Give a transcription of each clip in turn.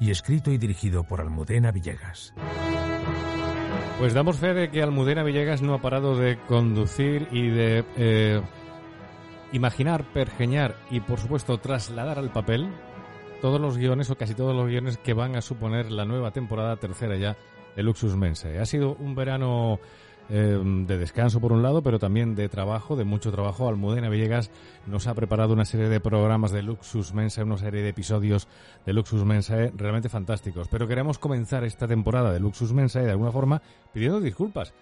y escrito y dirigido por Almudena Villegas. Pues damos fe de que Almudena Villegas no ha parado de conducir y de eh, imaginar, pergeñar y por supuesto trasladar al papel todos los guiones o casi todos los guiones que van a suponer la nueva temporada tercera ya de Luxus Mensae. Ha sido un verano eh, de descanso por un lado, pero también de trabajo, de mucho trabajo. Almudena Villegas nos ha preparado una serie de programas de Luxus Mensae, una serie de episodios de Luxus Mensae realmente fantásticos. Pero queremos comenzar esta temporada de Luxus Mensae de alguna forma pidiendo disculpas.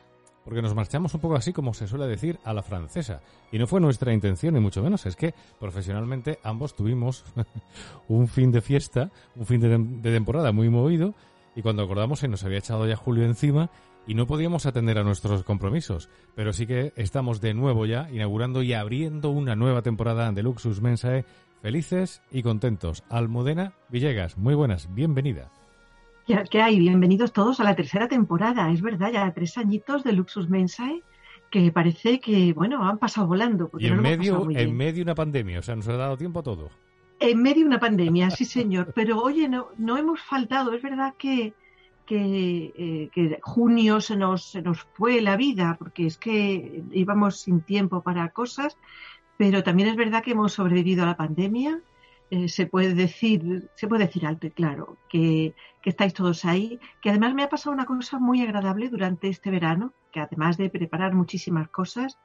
Porque nos marchamos un poco así, como se suele decir, a la francesa. Y no fue nuestra intención, ni mucho menos. Es que profesionalmente ambos tuvimos un fin de fiesta, un fin de, de temporada muy movido. Y cuando acordamos se nos había echado ya Julio encima y no podíamos atender a nuestros compromisos, pero sí que estamos de nuevo ya inaugurando y abriendo una nueva temporada de Luxus Mensae, felices y contentos. Almudena Villegas, muy buenas, bienvenida. ¿Qué hay? Bienvenidos todos a la tercera temporada, es verdad, ya tres añitos de Luxus Mensae que parece que, bueno, han pasado volando. Y en, medio, en medio una pandemia, o sea, nos ha dado tiempo a todo. En medio de una pandemia, sí señor, pero oye, no, no hemos faltado, es verdad que eh, que, junio se nos, se nos fue la vida, porque es que íbamos sin tiempo para cosas, pero también es verdad que hemos sobrevivido a la pandemia. Eh, se puede decir, se puede decir alto y claro que, que estáis todos ahí, que además me ha pasado una cosa muy agradable durante este verano, que además de preparar muchísimas cosas,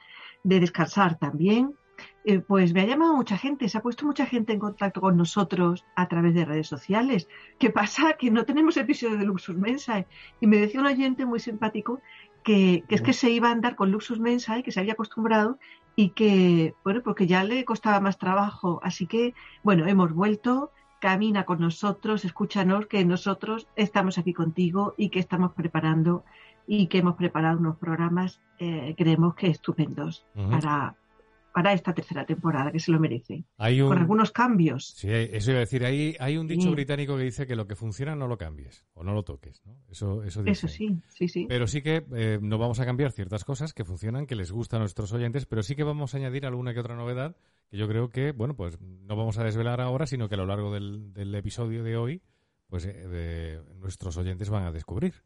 de descansar también, eh, pues me ha llamado mucha gente, se ha puesto mucha gente en contacto con nosotros a través de redes sociales. ¿Qué pasa? Que no tenemos episodio de Luxus Mensae. Y me decía un oyente muy simpático que, es que se iba a andar con Luxus Mensae, que se había acostumbrado y que, bueno, porque ya le costaba más trabajo. Así que, bueno, hemos vuelto, camina con nosotros, escúchanos que nosotros estamos aquí contigo y que estamos preparando y que hemos preparado unos programas, eh, creemos que estupendos para para esta tercera temporada, que se lo merece. Con algunos cambios. Sí, eso iba a decir. Hay, hay un dicho británico que dice que lo que funciona no lo cambies o no lo toques. ¿no? Eso, eso, eso sí, sí, sí. Pero sí que eh, no vamos a cambiar ciertas cosas que funcionan, que les gustan a nuestros oyentes, pero sí que vamos a añadir alguna que otra novedad que yo creo que, bueno, pues no vamos a desvelar ahora, sino que a lo largo del, del episodio de hoy, pues eh, nuestros oyentes van a descubrir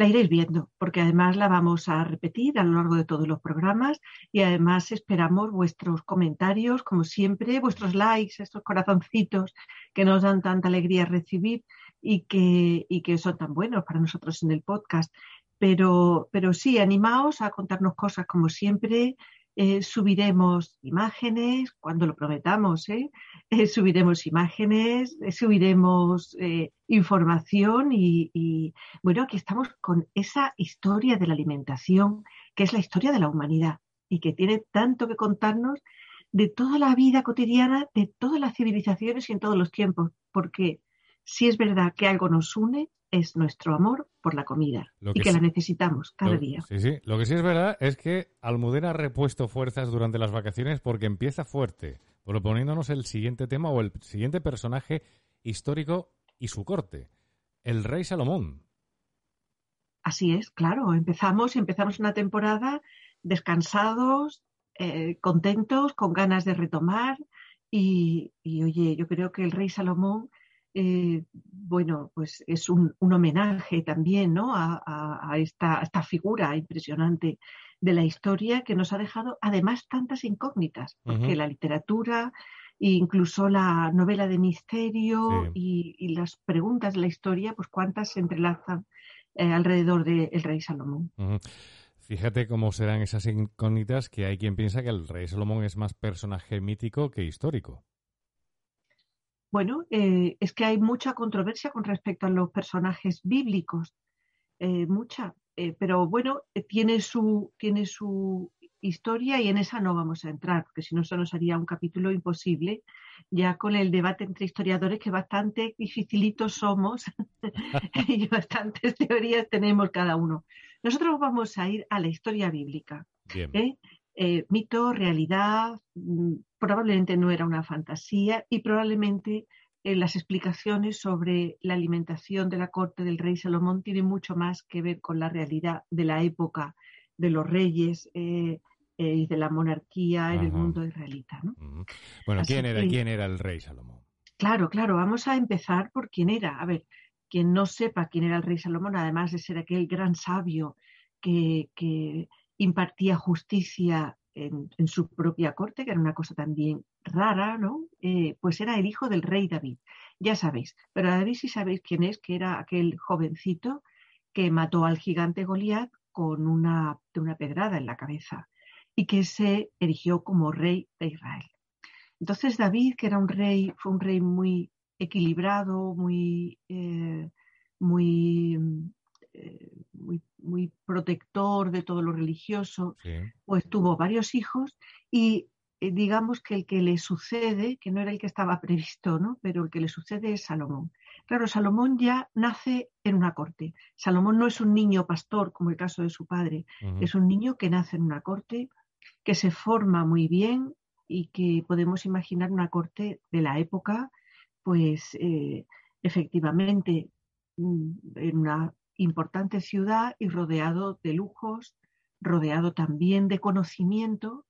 la iréis viendo, porque además la vamos a repetir a lo largo de todos los programas y además esperamos vuestros comentarios, como siempre, vuestros likes, estos corazoncitos que nos dan tanta alegría recibir y que, y que son tan buenos para nosotros en el podcast. Pero, pero sí, animaos a contarnos cosas como siempre, eh, subiremos imágenes, cuando lo prometamos, ¿eh? Eh, subiremos imágenes, subiremos información y, bueno, aquí estamos con esa historia de la alimentación, que es la historia de la humanidad y que tiene tanto que contarnos de toda la vida cotidiana, de todas las civilizaciones y en todos los tiempos, porque si es verdad que algo nos une, es nuestro amor por la comida y que la necesitamos cada día. Sí, sí. Lo que sí es verdad es que Almudena ha repuesto fuerzas durante las vacaciones porque empieza fuerte, proponiéndonos el siguiente tema o el siguiente personaje histórico y su corte, el rey Salomón. Así es, claro. Empezamos, empezamos una temporada descansados, eh, contentos, con ganas de retomar y, y, oye, yo creo que el rey Salomón eh, bueno, pues es un, homenaje también ¿no? a, esta, figura impresionante de la historia que nos ha dejado además tantas incógnitas, porque la literatura, incluso la novela de misterio y, las preguntas de la historia, pues cuántas se entrelazan eh, alrededor del rey Salomón. Fíjate cómo serán esas incógnitas que hay quien piensa que el rey Salomón es más personaje mítico que histórico. Bueno, eh, es que hay mucha controversia con respecto a los personajes bíblicos, eh, mucha, eh, pero bueno, tiene su, tiene su historia y en esa no vamos a entrar, porque si no, eso nos haría un capítulo imposible, ya con el debate entre historiadores que bastante dificilitos somos y bastantes teorías tenemos cada uno. Nosotros vamos a ir a la historia bíblica. Eh, mito, realidad, mm, probablemente no era una fantasía y probablemente eh, las explicaciones sobre la alimentación de la corte del rey Salomón tienen mucho más que ver con la realidad de la época de los reyes eh, y de la monarquía en el mundo israelita. Bueno, ¿quién era, ¿quién era el rey Salomón? Claro, claro, vamos a empezar por quién era. A ver, quien no sepa quién era el rey Salomón, además de ser aquel gran sabio que, que impartía justicia en, su propia corte, que era una cosa también rara, ¿no? Eh, pues era el hijo del rey David. Ya sabéis, pero David sí sabéis quién es, que era aquel jovencito que mató al gigante Goliat con una, una pedrada en la cabeza y que se erigió como rey de Israel. Entonces David, que era un rey, fue un rey muy equilibrado, muy, eh, muy eh, muy, protector de todo lo religioso, pues tuvo varios hijos y eh, digamos que el que le sucede, que no era el que estaba previsto, ¿no? pero el que le sucede es Salomón. Claro, Salomón ya nace en una corte. Salomón no es un niño pastor, como el caso de su padre, es un niño que nace en una corte, que se forma muy bien y que podemos imaginar una corte de la época, pues eh, efectivamente mm, en una importante ciudad y rodeado de lujos, rodeado también de conocimiento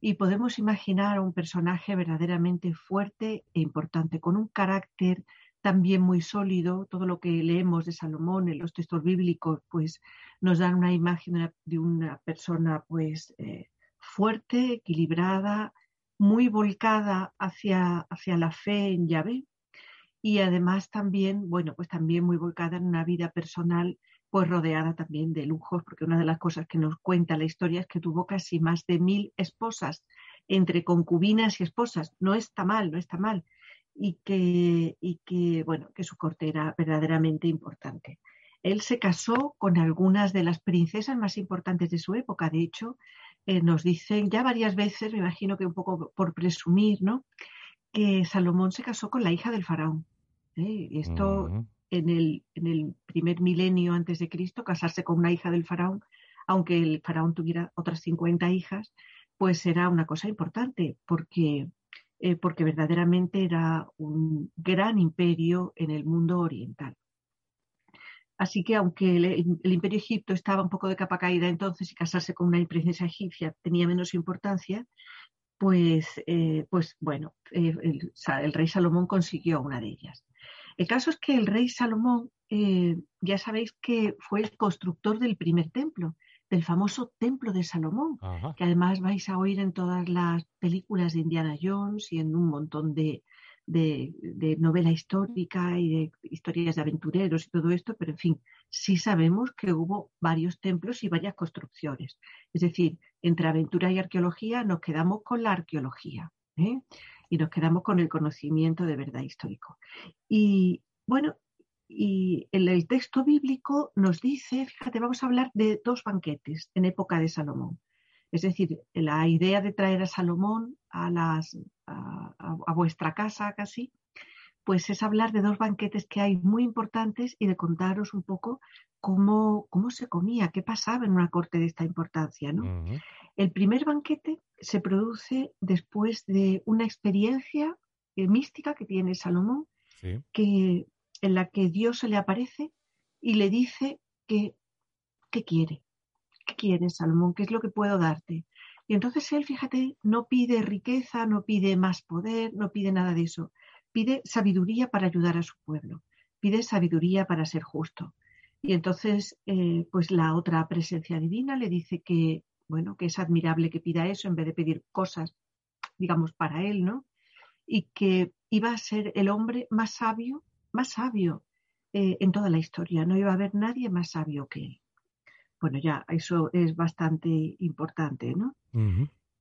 y podemos imaginar a un personaje verdaderamente fuerte e importante, con un carácter también muy sólido. Todo lo que leemos de Salomón en los textos bíblicos, pues nos dan una imagen de una persona, pues eh, fuerte, equilibrada, muy volcada hacia, hacia la fe en Yahvé, y además también, bueno, pues también muy volcada en una vida personal, pues rodeada también de lujos, porque una de las cosas que nos cuenta la historia es que tuvo casi más de mil esposas, entre concubinas y esposas. No está mal, no está mal. Y que, y que bueno, que su corte era verdaderamente importante. Él se casó con algunas de las princesas más importantes de su época. De hecho, eh, nos dicen ya varias veces, me imagino que un poco por presumir, ¿no? Que Salomón se casó con la hija del faraón. ¿eh? Esto en, el, en el primer milenio antes de Cristo, casarse con una hija del faraón, aunque el faraón tuviera otras 50 hijas, pues era una cosa importante porque, eh, porque verdaderamente era un gran imperio en el mundo oriental. Así que aunque el, imperio egipto estaba un poco de capa caída entonces y casarse con una princesa egipcia tenía menos importancia, pues, eh, pues bueno, el, rey Salomón consiguió una de ellas. El caso es que el rey Salomón, eh, ya sabéis que fue el constructor del primer templo, del famoso templo de Salomón, que además vais a oír en todas las películas de Indiana Jones y en un montón de, novela histórica y de historias de aventureros y todo esto, pero en fin, sí sabemos que hubo varios templos y varias construcciones. Es decir, entre aventura y arqueología nos quedamos con la arqueología. ¿eh? y nos quedamos con el conocimiento de verdad histórico. Y bueno, y el, el texto bíblico nos dice, fíjate, vamos a hablar de dos banquetes en época de Salomón. Es decir, la idea de traer a Salomón a, las, a, vuestra casa casi, pues es hablar de dos banquetes que hay muy importantes y de contaros un poco cómo, cómo se comía, qué pasaba en una corte de esta importancia. ¿no? El primer banquete se produce después de una experiencia eh, mística que tiene Salomón, que, en la que Dios se le aparece y le dice que, ¿qué quiere? ¿Qué quiere Salomón? ¿Qué es lo que puedo darte? Y entonces él, fíjate, no pide riqueza, no pide más poder, no pide nada de eso, pide sabiduría para ayudar a su pueblo, pide sabiduría para ser justo. Y entonces, eh, pues la otra presencia divina le dice que, bueno, que es admirable que pida eso en vez de pedir cosas, digamos, para él, ¿no? Y que iba a ser el hombre más sabio, más sabio eh, en toda la historia. No iba a haber nadie más sabio que él. Bueno, ya, eso es bastante importante, ¿no?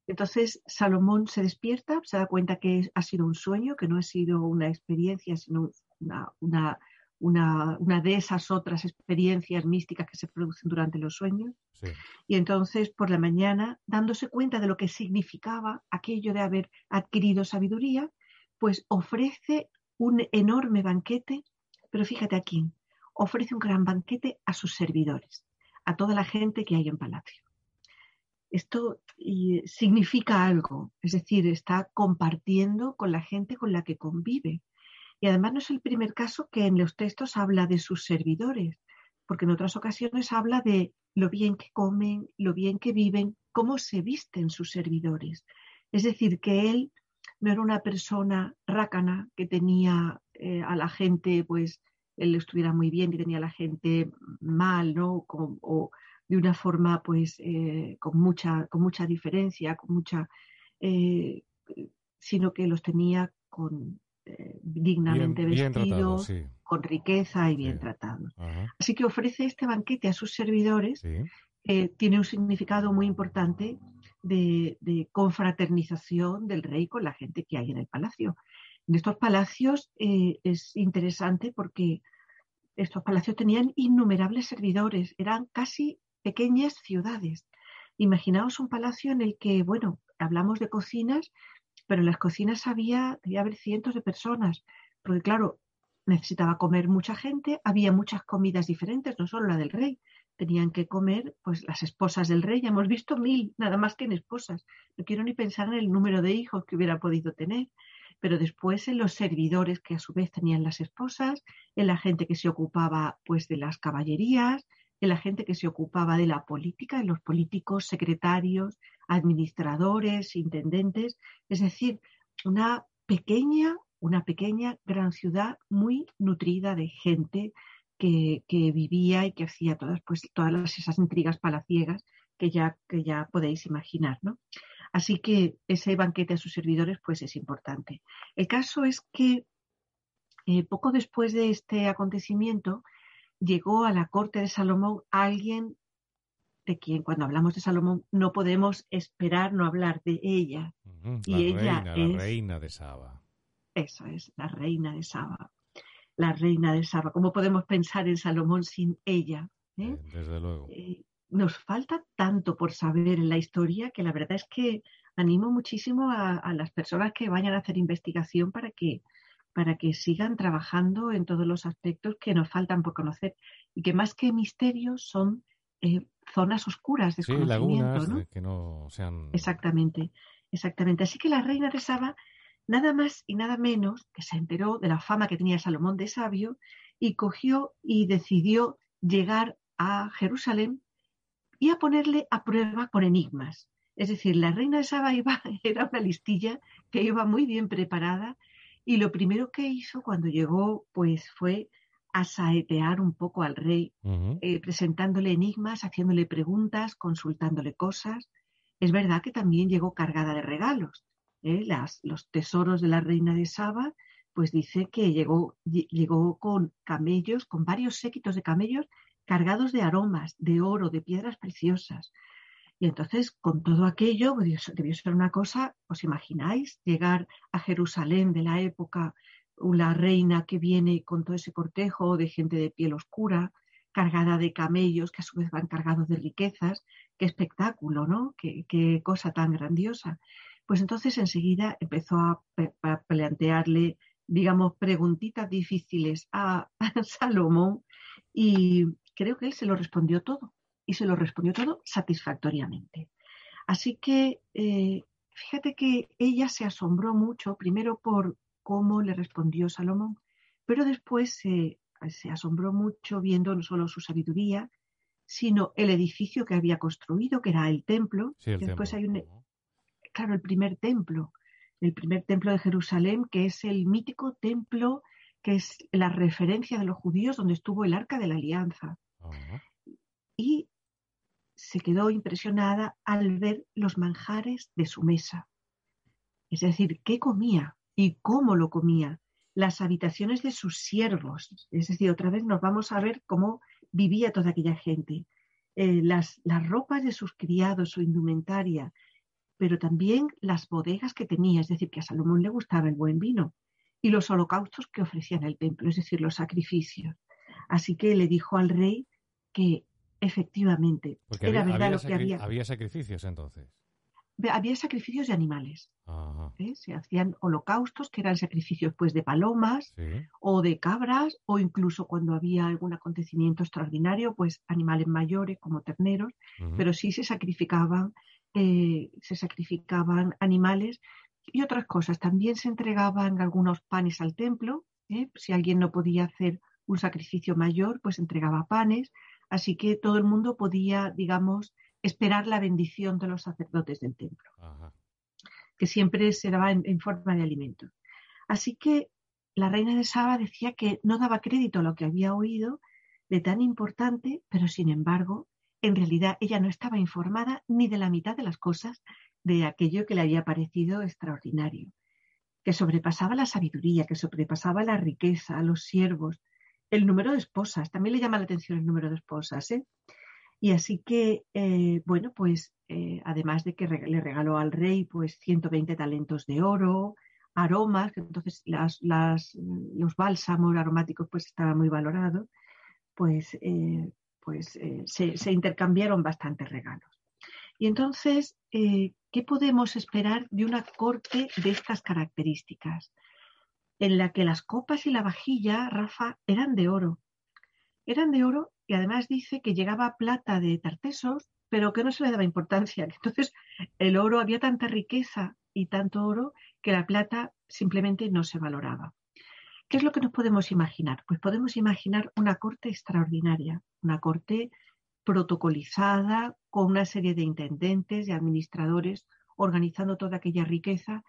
Entonces Salomón se despierta, se da cuenta que ha sido un sueño, que no ha sido una experiencia, sino una, una, de esas otras experiencias místicas que se producen durante los sueños. Y entonces por la mañana, dándose cuenta de lo que significaba aquello de haber adquirido sabiduría, pues ofrece un enorme banquete, pero fíjate aquí, ofrece un gran banquete a sus servidores, a toda la gente que hay en palacio esto significa algo, es decir, está compartiendo con la gente con la que convive. Y además no es el primer caso que en los textos habla de sus servidores, porque en otras ocasiones habla de lo bien que comen, lo bien que viven, cómo se visten sus servidores. Es decir, que él no era una persona rácana que tenía eh, a la gente, pues él estuviera muy bien y tenía a la gente mal, ¿no? o, de una forma pues eh, con mucha con mucha diferencia con mucha eh, sino que los tenía con eh, dignamente vestidos con riqueza y bien tratados. Así que ofrece este banquete a sus servidores tiene un significado muy importante de, de, confraternización del rey con la gente que hay en el palacio estos palacios es interesante porque estos palacios tenían innumerables servidores, eran casi pequeñas ciudades. Imaginaos un palacio en el que, bueno, hablamos de cocinas, pero en las cocinas había, debía haber cientos de personas, porque claro, necesitaba comer mucha gente, había muchas comidas diferentes, no solo la del rey, tenían que comer pues las esposas del rey, ya hemos visto mil, nada más que en esposas. No quiero ni pensar en el número de hijos que hubiera podido tener, pero después en los servidores que a su vez tenían las esposas, en la gente que se ocupaba pues de las caballerías, en la gente que se ocupaba de la política, en los políticos, secretarios, administradores, intendentes, es decir, una pequeña, una pequeña gran ciudad muy nutrida de gente que, vivía y que hacía todas, pues, todas esas intrigas palaciegas que ya, que ya podéis imaginar, ¿no? Así que ese banquete a sus servidores, pues es importante. El caso es que eh, poco después de este acontecimiento, llegó a la corte de Salomón alguien de quien cuando hablamos de Salomón no podemos esperar no hablar de ella. y ella es la reina de Saba. Eso es, la reina de Saba. La reina de Saba. ¿Cómo podemos pensar en Salomón sin ella? Eh? Desde luego. Eh, nos falta tanto por saber en la historia que la verdad es que animo muchísimo a las personas que vayan a hacer investigación para que para que sigan trabajando en todos los aspectos que nos faltan por conocer y que más que misterios son eh, zonas oscuras de sí, lagunas ¿no? que no sean... Exactamente, exactamente. Así que la reina de Saba, nada más y nada menos que se enteró de la fama que tenía Salomón de sabio y cogió y decidió llegar a Jerusalén y a ponerle a prueba con enigmas. Es decir, la reina de Saba iba, era una listilla que iba muy bien preparada y lo primero que hizo cuando llegó, pues fue asaetear un poco al rey, eh, presentándole enigmas, haciéndole preguntas, consultándole cosas. Es verdad que también llegó cargada de regalos. ¿eh? Las, los tesoros de la reina de Saba, pues dice que llegó, llegó con camellos, con varios séquitos de camellos cargados de aromas, de oro, de piedras preciosas. Y entonces, con todo aquello, debió ser una cosa, ¿os imagináis? Llegar a Jerusalén de la época, la reina que viene con todo ese cortejo de gente de piel oscura, cargada de camellos que a su vez van cargados de riquezas. Qué espectáculo, ¿no? Qué, cosa tan grandiosa. Pues entonces enseguida empezó a, plantearle, digamos, preguntitas difíciles a Salomón y creo que él se lo respondió todo y se lo respondió todo satisfactoriamente. Así que eh, fíjate que ella se asombró mucho, primero por cómo le respondió Salomón, pero después se asombró mucho viendo no solo su sabiduría, sino el edificio que había construido, que era el templo. después hay un, claro, el primer templo. el primer templo de Jerusalén, que es el mítico templo que es la referencia de los judíos donde estuvo el arca de la alianza. Y se quedó impresionada al ver los manjares de su mesa. Es decir, qué comía y cómo lo comía, las habitaciones de sus siervos. Es decir, otra vez nos vamos a ver cómo vivía toda aquella gente. Eh, las, las ropas de sus criados, su indumentaria, pero también las bodegas que tenía, es decir, que a Salomón le gustaba el buen vino y los holocaustos que ofrecían el templo, es decir, los sacrificios. Así que le dijo al rey que efectivamente era verdad lo que había. Había sacrificios entonces. Había sacrificios de animales. ¿eh? Se hacían holocaustos que eran sacrificios pues de palomas o de cabras o incluso cuando había algún acontecimiento extraordinario pues animales mayores como terneros, pero sí se sacrificaban eh, se sacrificaban animales y otras cosas. También se entregaban algunos panes al templo. ¿eh? Si alguien no podía hacer un sacrificio mayor, pues entregaba panes. Así que todo el mundo podía, digamos, esperar la bendición de los sacerdotes del templo, que siempre se daba en, forma de alimento. Así que la reina de Saba decía que no daba crédito a lo que había oído de tan importante, pero sin embargo, en realidad ella no estaba informada ni de la mitad de las cosas de aquello que le había parecido extraordinario, que sobrepasaba la sabiduría, que sobrepasaba la riqueza, los siervos, el número de esposas, también le llama la atención el número de esposas, ¿eh? Y así que, eh, bueno, pues eh, además de que le regaló al rey pues 120 talentos de oro, aromas, que entonces las, los bálsamos aromáticos pues estaban muy valorados, pues, pues se, se, intercambiaron bastantes regalos. Y entonces, ¿qué podemos esperar de una corte de estas características? En la que las copas y la vajilla, Rafa, eran de oro. Eran de oro y además dice que llegaba plata de Tartesos, pero que no se le daba importancia. Entonces, el oro, había tanta riqueza y tanto oro que la plata simplemente no se valoraba. ¿Qué es lo que nos podemos imaginar? Pues podemos imaginar una corte extraordinaria, una corte protocolizada, con una serie de intendentes y administradores organizando toda aquella riqueza.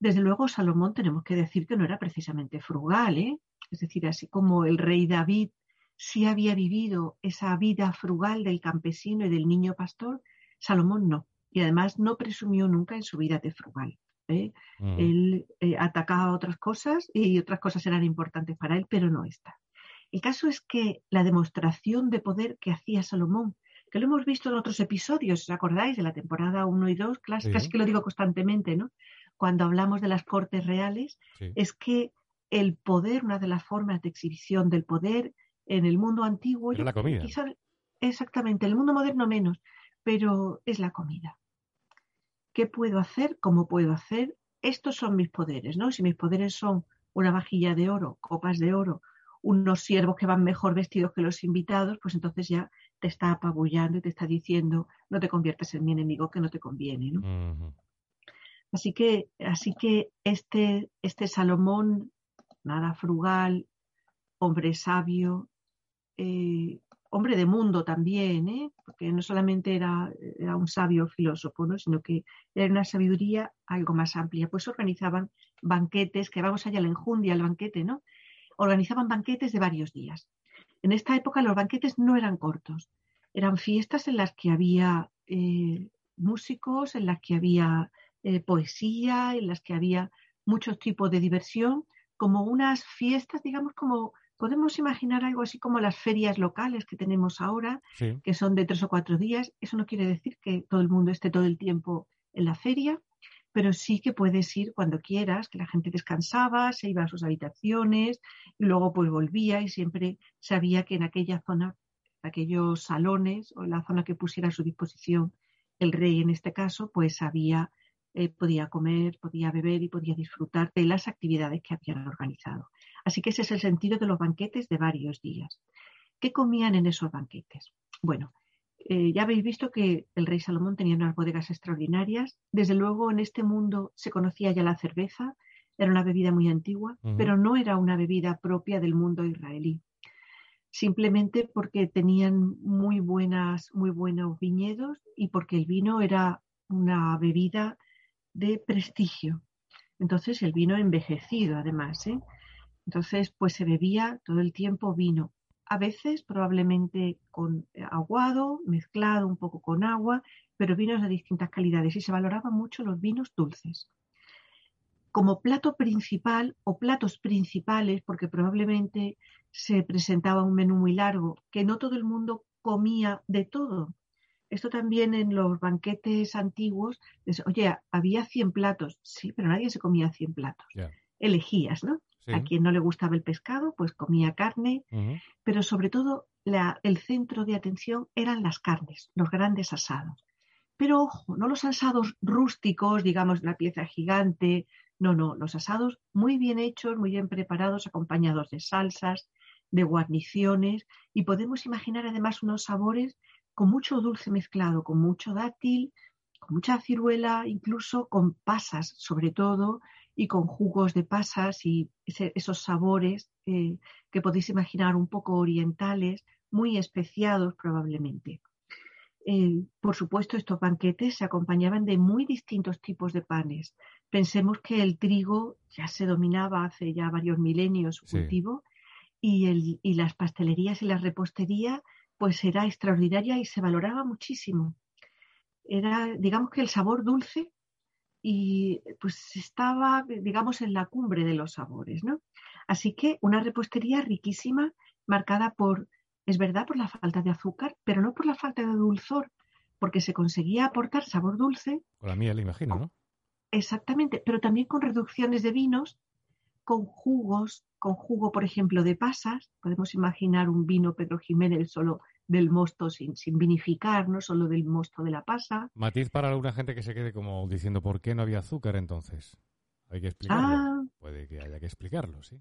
Desde luego, Salomón tenemos que decir que no era precisamente frugal, ¿eh? es decir, así como el rey David sí había vivido esa vida frugal del campesino y del niño pastor, Salomón no. Y además no presumió nunca en su vida de frugal. ¿eh? Mm. Él eh, atacaba otras cosas y otras cosas eran importantes para él, pero no esta. El caso es que la demostración de poder que hacía Salomón, que lo hemos visto en otros episodios, ¿os acordáis? De la temporada 1 y 2, casi, que lo digo constantemente, ¿no? Cuando hablamos de las cortes reales, es que el poder, una de las formas de exhibición del poder en el mundo antiguo, la comida. exactamente, en el mundo moderno menos, pero es la comida. ¿Qué puedo hacer? ¿Cómo puedo hacer? Estos son mis poderes, ¿no? Si mis poderes son una vajilla de oro, copas de oro, unos siervos que van mejor vestidos que los invitados, pues entonces ya te está apabullando y te está diciendo, no te conviertas en mi enemigo, que no te conviene. ¿no? Así que, así que este, este Salomón, nada frugal, hombre sabio, eh, hombre de mundo también, ¿eh? porque no solamente era, era, un sabio filósofo, ¿no? sino que era una sabiduría algo más amplia. Pues organizaban banquetes, que vamos allá a la enjundia, al banquete, ¿no? organizaban banquetes de varios días. En esta época los banquetes no eran cortos, eran fiestas en las que había eh, músicos, en las que había eh, poesía, en las que había muchos tipos de diversión, como unas fiestas, digamos, como podemos imaginar algo así como las ferias locales que tenemos ahora, que son de tres o cuatro días. Eso no quiere decir que todo el mundo esté todo el tiempo en la feria, pero sí que puedes ir cuando quieras, que la gente descansaba, se iba a sus habitaciones y luego pues volvía y siempre sabía que en aquella zona, aquellos salones o la zona que pusiera a su disposición el rey en este caso, pues había, eh, podía comer, podía beber y podía disfrutar de las actividades que habían organizado. Así que ese es el sentido de los banquetes de varios días. ¿Qué comían en esos banquetes? Bueno, eh, ya habéis visto que el rey Salomón tenía unas bodegas extraordinarias. Desde luego, en este mundo se conocía ya la cerveza, era una bebida muy antigua, pero no era una bebida propia del mundo israelí. Simplemente porque tenían muy, buenas, muy buenos viñedos y porque el vino era una bebida de prestigio. Entonces el vino envejecido, además, ¿eh? Entonces, pues se bebía todo el tiempo vino. A veces probablemente con aguado, mezclado un poco con agua, pero vinos de distintas calidades y se valoraban mucho los vinos dulces. Como plato principal o platos principales, porque probablemente se presentaba un menú muy largo, que no todo el mundo comía de todo. Esto también en los banquetes antiguos, oye, había 100 platos, sí, pero nadie se comía 100 platos. Elegías, ¿no? A quien no le gustaba el pescado, pues comía carne, pero sobre todo el centro de atención eran las carnes, los grandes asados. Pero ojo, no los asados rústicos, digamos, la pieza gigante, no, no, los asados muy bien hechos, muy bien preparados, acompañados de salsas, de guarniciones, y podemos imaginar además unos sabores con mucho dulce mezclado, con mucho dátil, con mucha ciruela, incluso con pasas, sobre todo, y con jugos de pasas y esos sabores eh, que podéis imaginar un poco orientales, muy especiados probablemente. Eh, por supuesto, estos banquetes se acompañaban de muy distintos tipos de panes. Pensemos que el trigo ya se dominaba hace ya varios milenios su cultivo y, el, y las pastelerías y la repostería pues era extraordinaria y se valoraba muchísimo. Era, digamos que el sabor dulce y pues estaba, digamos, en la cumbre de los sabores, ¿no? Así que una repostería riquísima, marcada por, es verdad, por la falta de azúcar, pero no por la falta de dulzor, porque se conseguía aportar sabor dulce. Con la miel, imagino, ¿no? Exactamente, pero también con reducciones de vinos, con jugos, con jugo, por ejemplo, de pasas. Podemos imaginar un vino Pedro Jiménez solo del mosto sin, sin, vinificar, no solo del mosto de la pasa. Matiz para alguna gente que se quede como diciendo por qué no había azúcar entonces. Hay que explicarlo. Ah. Puede que haya que explicarlo, sí.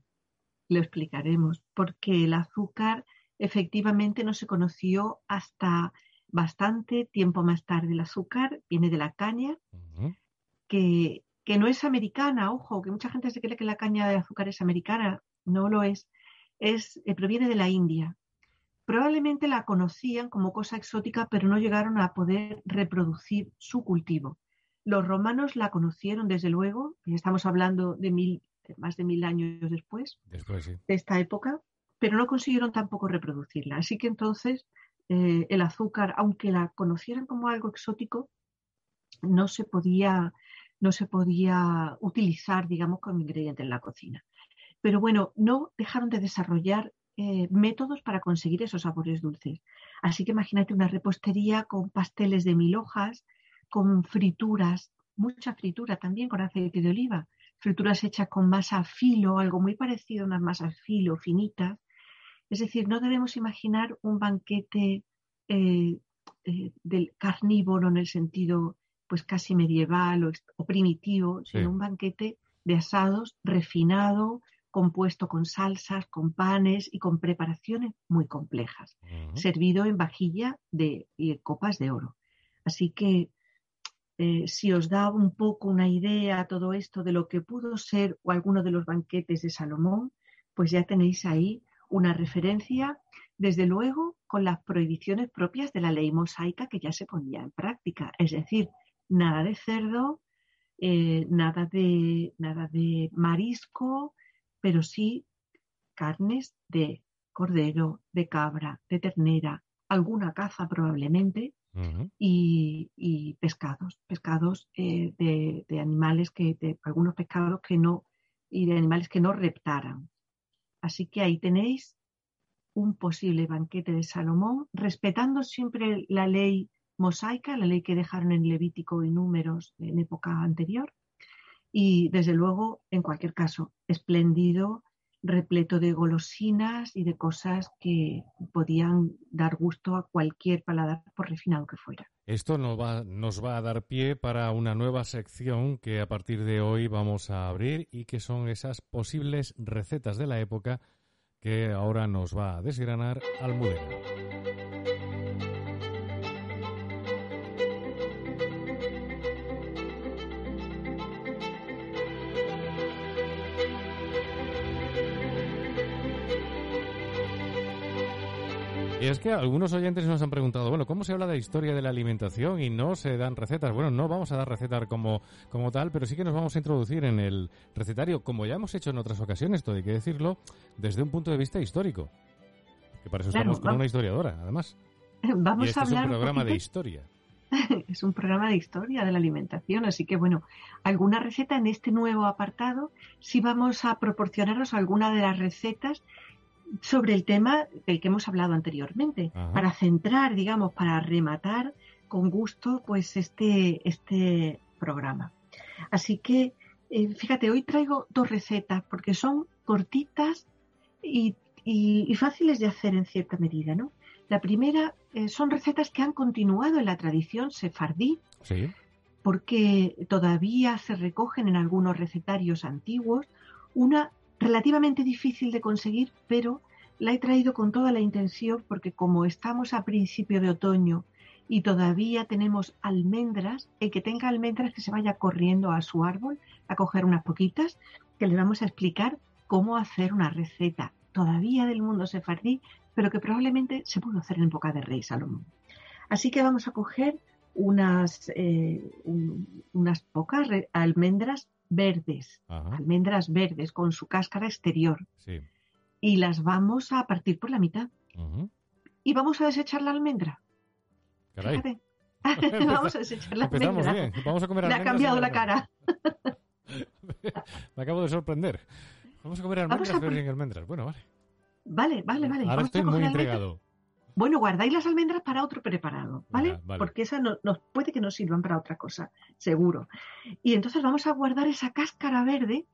Lo explicaremos, porque el azúcar efectivamente no se conoció hasta bastante tiempo más tarde. El azúcar viene de la caña, que, que no es americana, ojo, que mucha gente se cree que la caña de azúcar es americana, no lo es. es eh, proviene de la India Probablemente la conocían como cosa exótica, pero no llegaron a poder reproducir su cultivo. Los romanos la conocieron, desde luego, y estamos hablando de, mil, más de mil años después, de esta época, pero no consiguieron tampoco reproducirla. Así que entonces eh, el azúcar, aunque la conocieran como algo exótico, no se podía, no se podía utilizar, digamos, como ingrediente en la cocina. Pero bueno, no dejaron de desarrollar eh, métodos para conseguir esos sabores dulces. Así que imagínate una repostería con pasteles de mil hojas, con frituras, mucha fritura también con aceite de oliva, frituras hechas con masa filo, algo muy parecido a unas masas filo finitas. Es decir, no debemos imaginar un banquete eh, eh, del carnívoro en el sentido pues casi medieval o, o primitivo, sino un banquete de asados refinado, compuesto con salsas, con panes y con preparaciones muy complejas, servido en vajilla de, copas de oro. Así que eh, si os da un poco una idea todo esto de lo que pudo ser o alguno de los banquetes de Salomón, pues ya tenéis ahí una referencia, desde luego, con las prohibiciones propias de la ley mosaica que ya se ponía en práctica. Es decir, nada de cerdo, eh, nada, de, nada de marisco, pero sí carnes de cordero, de cabra, de ternera, alguna caza probablemente, y, pescados, pescados eh, de, animales que, de algunos pescados que no, y de animales que no reptaran. Así que ahí tenéis un posible banquete de Salomón, respetando siempre la ley mosaica, la ley que dejaron en Levítico y Números en época anterior, y desde luego, en cualquier caso, espléndido, repleto de golosinas y de cosas que podían dar gusto a cualquier paladar, por refinado que fuera. Esto nos va, nos va a dar pie para una nueva sección que a partir de hoy vamos a abrir y que son esas posibles recetas de la época que ahora nos va a desgranar Almudena. Y es que algunos oyentes nos han preguntado, bueno, ¿cómo se habla de historia de la alimentación y no se dan recetas? Bueno, no vamos a dar recetas como, como tal, pero sí que nos vamos a introducir en el recetario, como ya hemos hecho en otras ocasiones, todo hay que decirlo, desde un punto de vista histórico. Que para eso estamos con una historiadora, además. Vamos y este a hablar es un programa de historia. es un programa de historia de la alimentación, así que bueno, alguna receta en este nuevo apartado, sí vamos a proporcionaros alguna de las recetas sobre el tema del que hemos hablado anteriormente, Ajá. para centrar, digamos, para rematar con gusto, pues este, este programa. Así que, eh, fíjate, hoy traigo dos recetas porque son cortitas y, y- y fáciles de hacer en cierta medida, ¿no? La primera eh, son recetas que han continuado en la tradición sefardí Sí. porque todavía se recogen en algunos recetarios antiguos. Una relativamente difícil de conseguir, pero la he traído con toda la intención porque como estamos a principio de otoño y todavía tenemos almendras, el que tenga almendras que se vaya corriendo a su árbol a coger unas poquitas, que le vamos a explicar cómo hacer una receta todavía del mundo sefardí, pero que probablemente se pudo hacer en época de rey Salomón. Así que vamos a coger unas, eh, un- unas pocas almendras verdes, Ajá. almendras verdes con su cáscara exterior, Sí. y las vamos a partir por la mitad. Y vamos a desechar la almendra. Caray. Fíjate. vamos a desechar la Empezamos almendra. bien. Vamos a comer Le ha cambiado la cara. Me acabo de sorprender. Vamos a comer almendras, a por- almendras. Bueno, vale. Vale, vale, vale. Ahora Vamos estoy muy entregado. Bueno, guardáis las almendras para otro preparado, ¿vale? Porque esas no, nos puede que nos sirvan para otra cosa, seguro. Y entonces vamos a guardar esa cáscara verde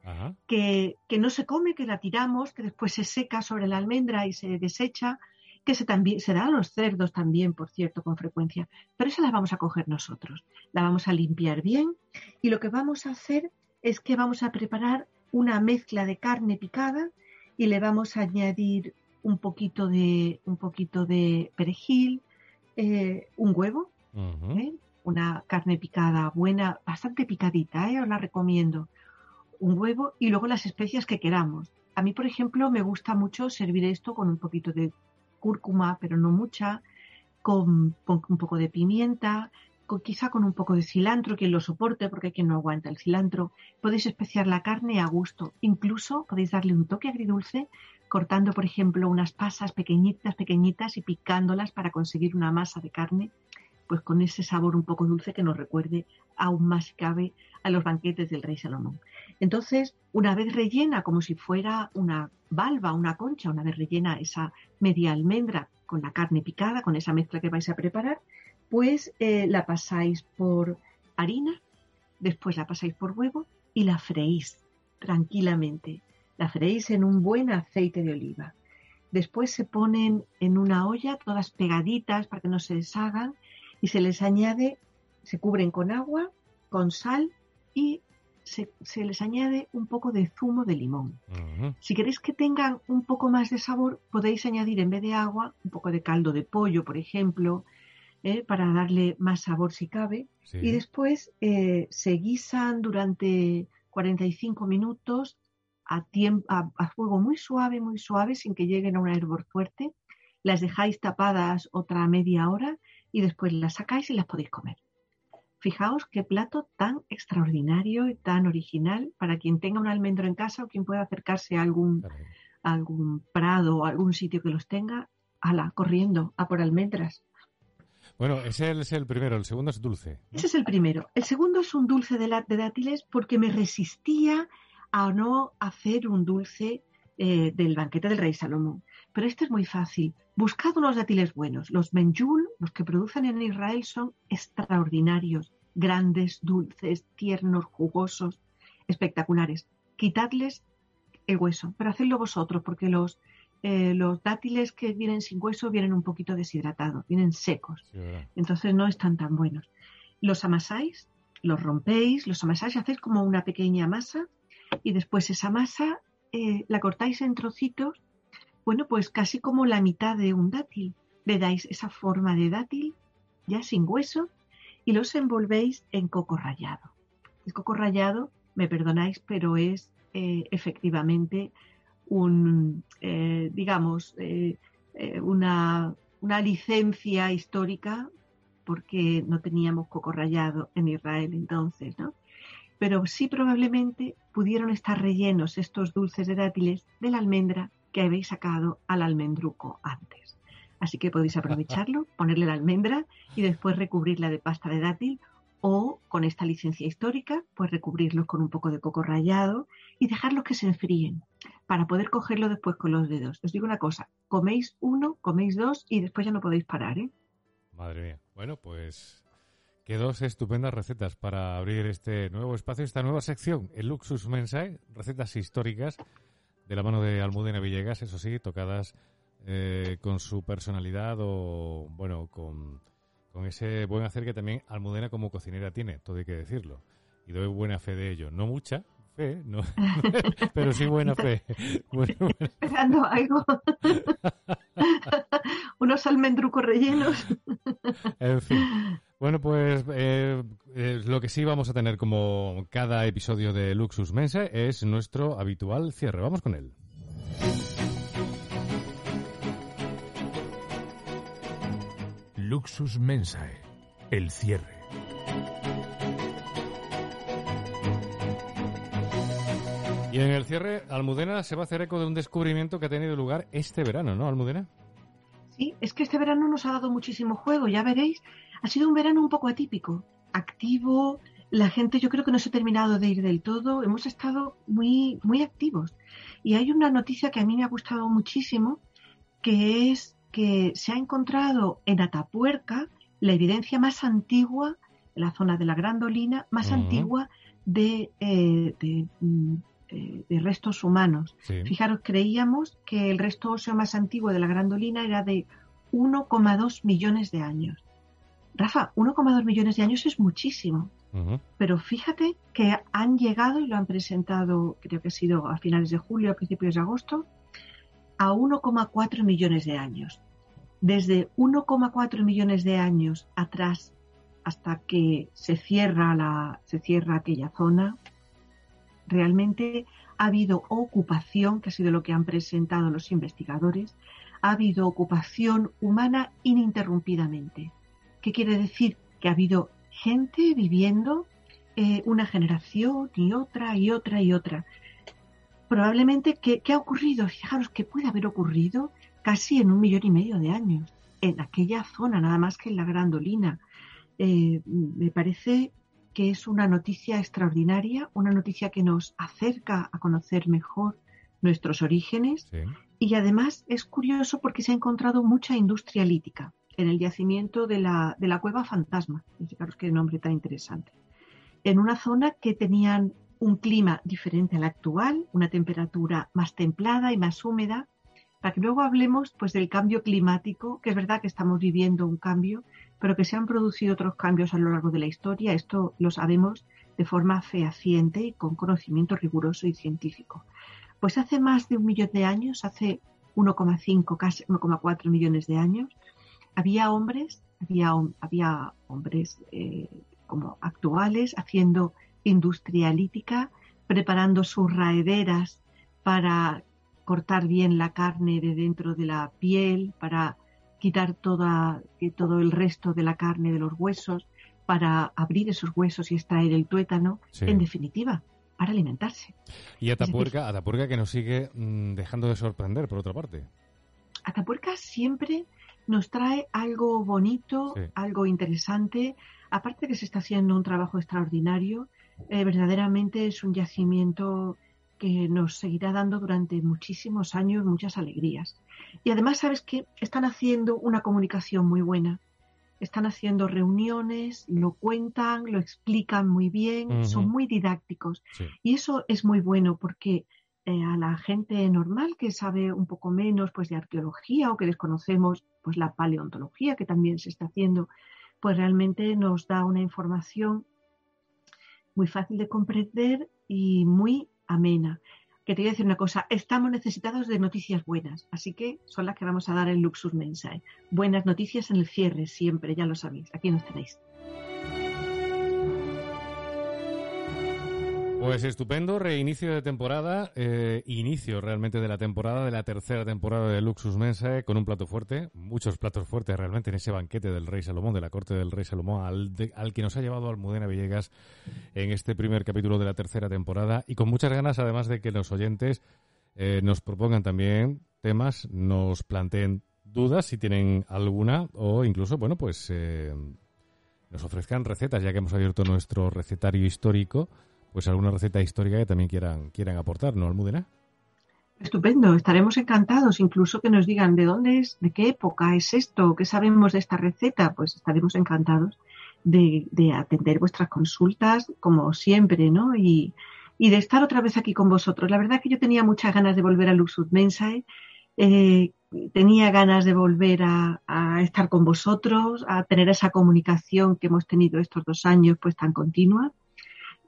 que, que no se come, que la tiramos, que después se seca sobre la almendra y se desecha, que se, también, se da a los cerdos también, por cierto, con frecuencia. Pero esa la vamos a coger nosotros. La vamos a limpiar bien y lo que vamos a hacer es que vamos a preparar una mezcla de carne picada y le vamos a añadir un poquito de, un poquito de perejil, eh, un huevo. ¿eh? una carne picada buena, bastante picadita, ¿eh? os la recomiendo. Un huevo y luego las especias que queramos. A mí, por ejemplo, me gusta mucho servir esto con un poquito de cúrcuma, pero no mucha, con, con un poco de pimienta, con, quizá con un poco de cilantro, quien lo soporte, porque hay quien no aguanta el cilantro. Podéis especiar la carne a gusto. Incluso podéis darle un toque agridulce cortando, por ejemplo, unas pasas pequeñitas, pequeñitas y picándolas para conseguir una masa de carne, pues con ese sabor un poco dulce que nos recuerde aún más cabe a los banquetes del rey Salomón. Entonces, una vez rellena, como si fuera una valva, una concha, una vez rellena esa media almendra con la carne picada, con esa mezcla que vais a preparar, pues eh, la pasáis por harina, después la pasáis por huevo y la freís tranquilamente. La freís en un buen aceite de oliva. Después se ponen en una olla todas pegaditas para que no se deshagan y se les añade, se cubren con agua, con sal y se, se les añade un poco de zumo de limón. Si queréis que tengan un poco más de sabor, podéis añadir en vez de agua un poco de caldo de pollo, por ejemplo, ¿eh? para darle más sabor si cabe. Sí. Y después eh, se guisan durante 45 minutos a, tiemp- a, a fuego muy suave, muy suave, sin que lleguen a un hervor fuerte. Las dejáis tapadas otra media hora y después las sacáis y las podéis comer. Fijaos qué plato tan extraordinario y tan original para quien tenga un almendro en casa o quien pueda acercarse a algún, a algún prado o algún sitio que los tenga, ala, corriendo a por almendras. Bueno, ese es el primero. El segundo es dulce. ¿no? Ese es el primero. El segundo es un dulce de, la- de dátiles porque me resistía a no hacer un dulce eh, del banquete del rey Salomón. Pero este es muy fácil. Buscad unos dátiles buenos. Los menjul, los que producen en Israel, son extraordinarios, grandes, dulces, tiernos, jugosos, espectaculares. Quitadles el hueso, pero hacedlo vosotros porque los, eh, los dátiles que vienen sin hueso vienen un poquito deshidratados, vienen secos entonces no están tan buenos. Los amasáis, los rompéis, los amasáis, hacéis como una pequeña masa y después esa masa eh, la cortáis en trocitos, bueno, pues casi como la mitad de un dátil. Le dais esa forma de dátil, ya sin hueso, y los envolvéis en coco rallado. El coco rallado, me perdonáis, pero es eh, efectivamente un, eh, digamos, una, una licencia histórica porque no teníamos coco rallado en Israel entonces, ¿no? Pero sí probablemente pudieron estar rellenos estos dulces de dátiles de la almendra que habéis sacado al almendruco antes. Así que podéis aprovecharlo, ponerle la almendra y después recubrirla de pasta de dátil o con esta licencia histórica, pues recubrirlos con un poco de coco rallado y dejarlos que se enfríen para poder cogerlo después con los dedos. Os digo una cosa, coméis uno, coméis dos y después ya no podéis parar, ¿eh? Madre mía. Bueno, pues qué dos estupendas recetas para abrir este nuevo espacio, esta nueva sección, el Luxus Mensae, recetas históricas de la mano de Almudena Villegas, eso sí, tocadas eh, con su personalidad o, bueno, con con ese buen hacer que también Almudena como cocinera tiene, todo hay que decirlo. Y doy buena fe de ello. No mucha fe, no, pero sí buena fe. Esperando algo. Unos almendrucos rellenos. en fin. Bueno, pues eh, eh, lo que sí vamos a tener como cada episodio de Luxus Mensa es nuestro habitual cierre. Vamos con él. Luxus Mensae, el cierre. Y en el cierre, Almudena se va a hacer eco de un descubrimiento que ha tenido lugar este verano, ¿no, Almudena? Sí, es que este verano nos ha dado muchísimo juego, ya veréis. Ha sido un verano un poco atípico, activo. La gente yo creo que no se ha terminado de ir del todo. Hemos estado muy, muy activos. Y hay una noticia que a mí me ha gustado muchísimo, que es que se ha encontrado en Atapuerca la evidencia más antigua, en la zona de la Grandolina, más antigua de, eh, mm, eh, de, restos humanos. Fijaros, creíamos que el resto óseo más antiguo de la Grandolina era de 1,2 millones de años. Rafa, 1,2 millones de años es muchísimo. Pero fíjate que han llegado y lo han presentado, creo que ha sido a finales de julio, a principios de agosto, a 1,4 millones de años desde 1,4 millones de años atrás hasta que se cierra, la, se cierra aquella zona, realmente ha habido ocupación, que ha sido lo que han presentado los investigadores, ha habido ocupación humana ininterrumpidamente. ¿Qué quiere decir? Que ha habido gente viviendo eh, una generación y otra y otra y otra. Probablemente, ¿qué, ¿qué ha ocurrido? Fijaros que puede haber ocurrido casi en un millón y medio de años, en aquella zona, nada más que en la Grandolina. Eh, me parece que es una noticia extraordinaria, una noticia que nos acerca a conocer mejor nuestros orígenes y además es curioso porque se ha encontrado mucha industria lítica en el yacimiento de la, de la cueva fantasma, fijaros qué nombre tan interesante, en una zona que tenían un clima diferente al actual, una temperatura más templada y más húmeda, para que luego hablemos pues del cambio climático, que es verdad que estamos viviendo un cambio, pero que se han producido otros cambios a lo largo de la historia. Esto lo sabemos de forma fehaciente y con conocimiento riguroso y científico. Pues hace más de un millón de años, hace 1,5, casi 1,4 millones de años, había hombres, había, había hombres eh, como actuales haciendo industria lítica, preparando sus raederas para cortar bien la carne de dentro de la piel, para quitar toda, todo el resto de la carne de los huesos, para abrir esos huesos y extraer el tuétano, en definitiva, para alimentarse. Y Atapuerca, Atapuerca que nos sigue mm, dejando de sorprender, por otra parte. Atapuerca siempre nos trae algo bonito, algo interesante. Aparte que se está haciendo un trabajo extraordinario, eh, verdaderamente es un yacimiento que nos seguirá dando durante muchísimos años muchas alegrías. Y además, ¿sabes que Están haciendo una comunicación muy buena. Están haciendo reuniones, lo cuentan, lo explican muy bien, son muy didácticos. Y eso es muy bueno porque eh, a la gente normal que sabe un poco menos pues de arqueología o que desconocemos pues la paleontología que también se está haciendo, pues realmente nos da una información muy fácil de comprender y muy amena. Que te voy a decir una cosa, estamos necesitados de noticias buenas, así que son las que vamos a dar en Luxus Mensae. Buenas noticias en el cierre, siempre, ya lo sabéis, aquí nos tenéis. Pues estupendo, reinicio de temporada, eh, inicio realmente de la temporada, de la tercera temporada de Luxus Mensae, con un plato fuerte, muchos platos fuertes realmente en ese banquete del Rey Salomón, de la corte del Rey Salomón, al, al que nos ha llevado Almudena Villegas en este primer capítulo de la tercera temporada, y con muchas ganas además de que los oyentes eh, nos propongan también temas, nos planteen dudas si tienen alguna, o incluso, bueno, pues eh, nos ofrezcan recetas, ya que hemos abierto nuestro recetario histórico pues alguna receta histórica que también quieran, quieran aportar, ¿no, Almudena? Estupendo, estaremos encantados, incluso que nos digan de dónde es, de qué época es esto, qué sabemos de esta receta, pues estaremos encantados de, atender vuestras consultas, como siempre, ¿no? Y, de estar otra vez aquí con vosotros. La verdad que yo tenía muchas ganas de volver a Luxus Mensae, eh, tenía ganas de volver a, estar con vosotros, a tener esa comunicación que hemos tenido estos dos años, pues tan continua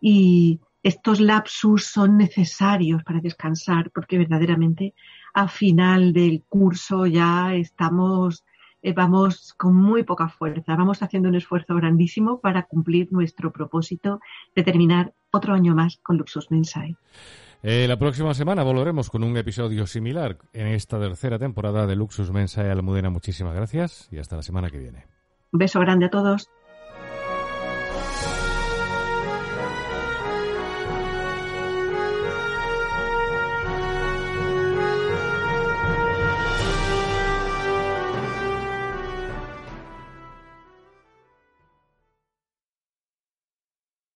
y estos lapsus son necesarios para descansar porque verdaderamente a final del curso ya estamos eh, vamos con muy poca fuerza, vamos haciendo un esfuerzo grandísimo para cumplir nuestro propósito de terminar otro año más con Luxus Mensae. Eh, la próxima semana volveremos con un episodio similar en esta tercera temporada de Luxus Mensae. Almudena, muchísimas gracias y hasta la semana que viene. Un beso grande a todos.